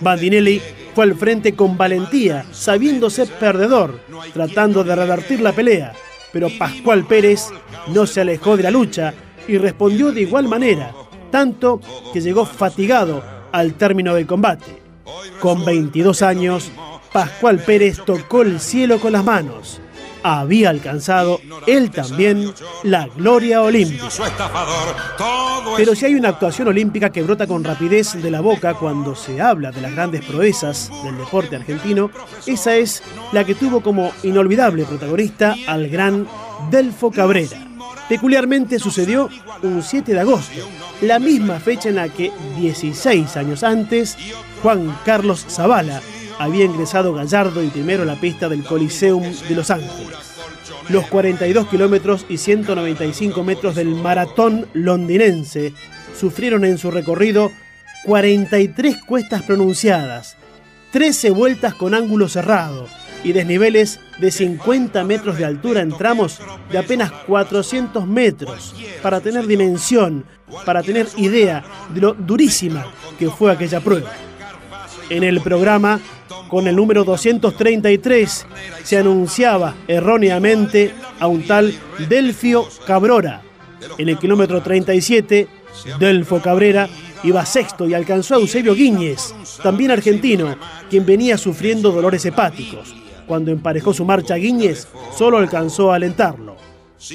B: Bandinelli fue al frente con valentía, sabiéndose perdedor, tratando de revertir la pelea, pero Pascual Pérez no se alejó de la lucha y respondió de igual manera, tanto que llegó fatigado al término del combate. Con 22 años, Pascual Pérez tocó el cielo con las manos. Había alcanzado él también la gloria olímpica. Pero si hay una actuación olímpica que brota con rapidez de la boca cuando se habla de las grandes proezas del deporte argentino, esa es la que tuvo como inolvidable protagonista al gran Delfo Cabrera. Peculiarmente sucedió un 7 de agosto, la misma fecha en la que 16 años antes Juan Carlos Zavala había ingresado Gallardo y primero la pista del Coliseum de Los Ángeles. los 42 kilómetros y 195 metros del maratón londinense sufrieron en su recorrido 43 cuestas pronunciadas, 13 vueltas con ángulo cerrado y desniveles de 50 metros de altura en tramos de apenas 400 metros, para tener dimensión, para tener idea de lo durísima que fue aquella prueba. En el programa, con el número 233, se anunciaba erróneamente a un tal Delfio Cabrora. En el kilómetro 37, Delfo Cabrera iba sexto y alcanzó a Eusebio Guíñez, también argentino, quien venía sufriendo dolores hepáticos. Cuando emparejó su marcha Guíñez, solo alcanzó a alentarlo.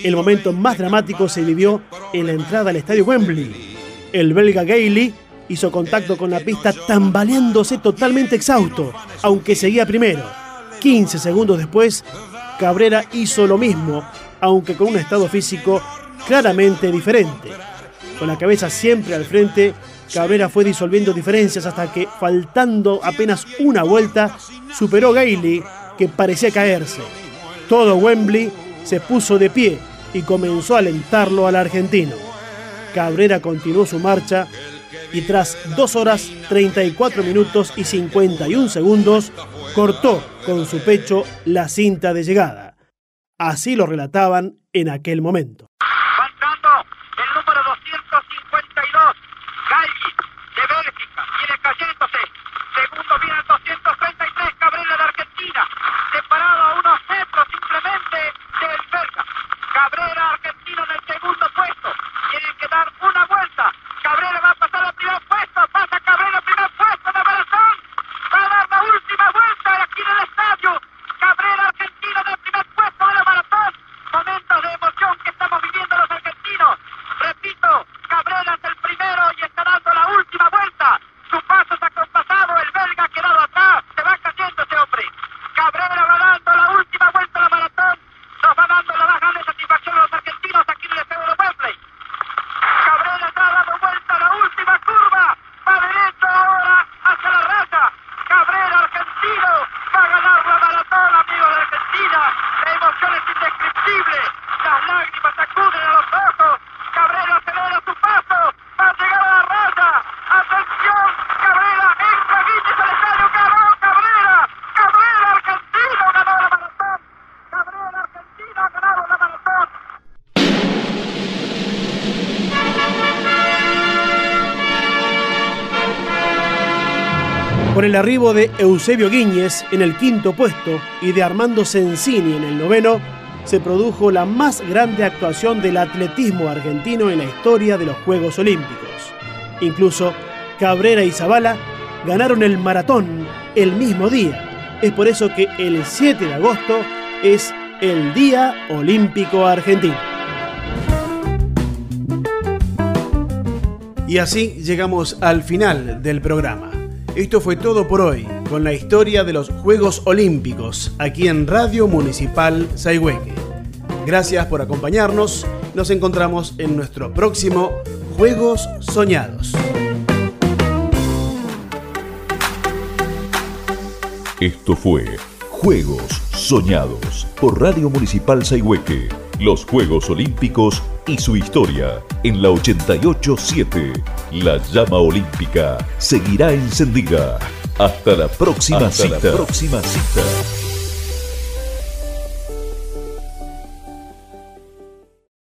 B: El momento más dramático se vivió en la entrada al estadio Wembley. El belga Gailey hizo contacto con la pista tambaleándose totalmente exhausto, aunque seguía primero. 15 segundos después, Cabrera hizo lo mismo, aunque con un estado físico claramente diferente. Con la cabeza siempre al frente, Cabrera fue disolviendo diferencias hasta que, faltando apenas una vuelta, superó Gailey, que parecía caerse. Todo Wembley se puso de pie y comenzó a alentarlo al argentino. Cabrera continuó su marcha y tras 2 horas 34 minutos y 51 segundos cortó con su pecho la cinta de llegada. Así lo relataban en aquel momento. Arribo de Eusebio Guíñez en el quinto puesto y de Armando Sensini en el noveno, se produjo la más grande actuación del atletismo argentino en la historia de los Juegos Olímpicos. Incluso Cabrera y Zavala ganaron el maratón el mismo día. Es por eso que el 7 de agosto es el Día Olímpico Argentino. Y así llegamos al final del programa. Esto fue todo por hoy, con la historia de los Juegos Olímpicos, aquí en Radio Municipal Sayhueque. Gracias por acompañarnos, nos encontramos en nuestro próximo Juegos Soñados.
A: Esto fue Juegos Soñados por Radio Municipal Sayhueque. Los Juegos Olímpicos y su historia en la 887. La llama olímpica seguirá encendida. Hasta la próxima
J: Hasta la próxima cita.